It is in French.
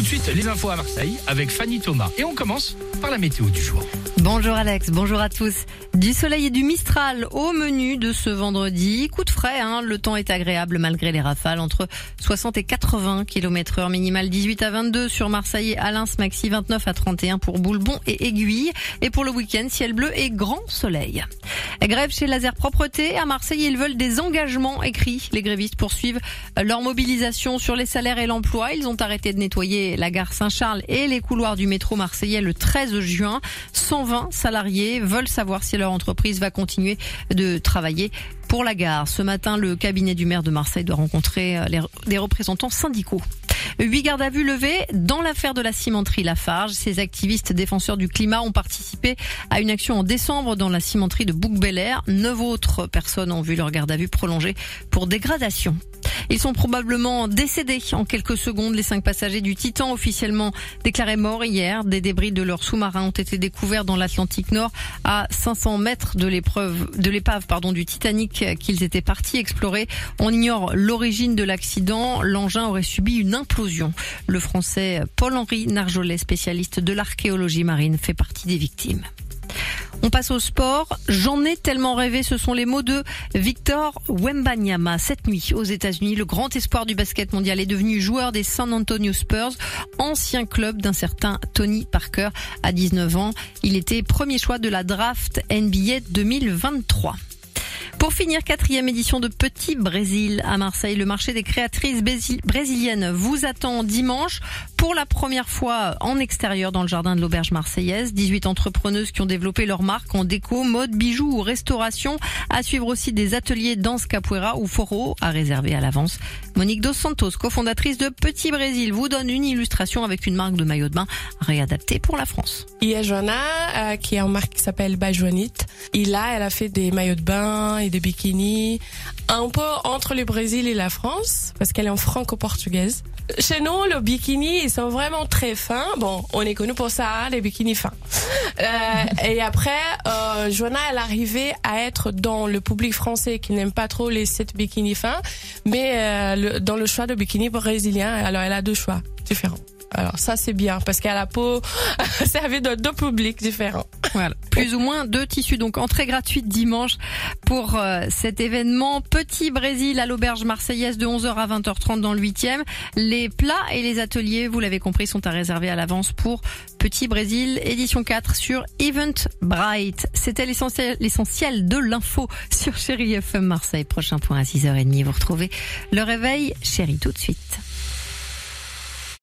Tout de suite, les infos à Marseille avec Fanny Thomas. Et on commence par la météo du jour. Bonjour Alex, bonjour à tous. Du soleil et du Mistral au menu de ce vendredi. Coup de frais, hein. le temps est agréable malgré les rafales entre 60 et 80 km heure minimal 18 à 22 sur Marseille et Alins, maxi 29 à 31 pour Boulbon et Aiguille. Et pour le week-end, ciel bleu et grand soleil. Grève chez Laser Propreté. À Marseille, ils veulent des engagements écrits. Les grévistes poursuivent leur mobilisation sur les salaires et l'emploi. Ils ont arrêté de nettoyer la gare Saint-Charles et les couloirs du métro marseillais le 13 juin. 120 salariés veulent savoir si leur entreprise va continuer de travailler pour la gare. Ce matin, le cabinet du maire de Marseille doit rencontrer euh, des représentants syndicaux. Huit gardes à vue levés dans l'affaire de la cimenterie Lafarge. Ces activistes défenseurs du climat ont participé à une action en décembre dans la cimenterie de Bouc-Bel-Air. Neuf autres personnes ont vu leur garde à vue prolongée pour dégradation. Ils sont probablement décédés en quelques secondes. Les cinq passagers du Titan, officiellement déclarés morts hier, des débris de leur sous-marin ont été découverts dans l'Atlantique Nord à 500 mètres de l'épreuve, de l'épave, pardon, du Titanic qu'ils étaient partis explorer. On ignore l'origine de l'accident. L'engin aurait subi une implosion. Le français Paul-Henri Narjolet, spécialiste de l'archéologie marine, fait partie des victimes. On passe au sport. J'en ai tellement rêvé. Ce sont les mots de Victor Wembanyama. Cette nuit, aux États-Unis, le grand espoir du basket mondial est devenu joueur des San Antonio Spurs, ancien club d'un certain Tony Parker à 19 ans. Il était premier choix de la draft NBA 2023. Pour finir, quatrième édition de Petit Brésil à Marseille. Le marché des créatrices brésiliennes vous attend dimanche pour la première fois en extérieur dans le jardin de l'auberge marseillaise. 18 entrepreneuses qui ont développé leur marque en déco, mode, bijoux ou restauration. À suivre aussi des ateliers danse capoeira ou foro à réserver à l'avance. Monique Dos Santos, cofondatrice de Petit Brésil, vous donne une illustration avec une marque de maillot de bain réadaptée pour la France. Il y a Joanna, euh, qui est en marque qui s'appelle By Joanite. Et là, elle a fait des maillots de bain des bikinis, un peu entre le Brésil et la France, parce qu'elle est en franco-portugaise. Chez nous, le bikini, ils sont vraiment très fins. Bon, on est connu pour ça, hein, les bikinis fins. Euh, et après, euh, Joanna, elle arrivait à être dans le public français qui n'aime pas trop les sets bikini fins, mais euh, dans le choix de bikini brésilien. Alors, elle a deux choix différents. Alors ça c'est bien parce qu'à la peau, servi de deux publics différents. Voilà. Plus ou moins deux tissus. Donc entrée gratuite dimanche pour euh, cet événement. Petit Brésil à l'auberge marseillaise de 11h à 20h30 dans le 8e. Les plats et les ateliers, vous l'avez compris, sont à réserver à l'avance pour Petit Brésil édition 4 sur Eventbrite. C'était l'essentiel, de l'info sur Chéri FM Marseille. Prochain point à 6h30. Vous retrouvez le réveil Chéri tout de suite.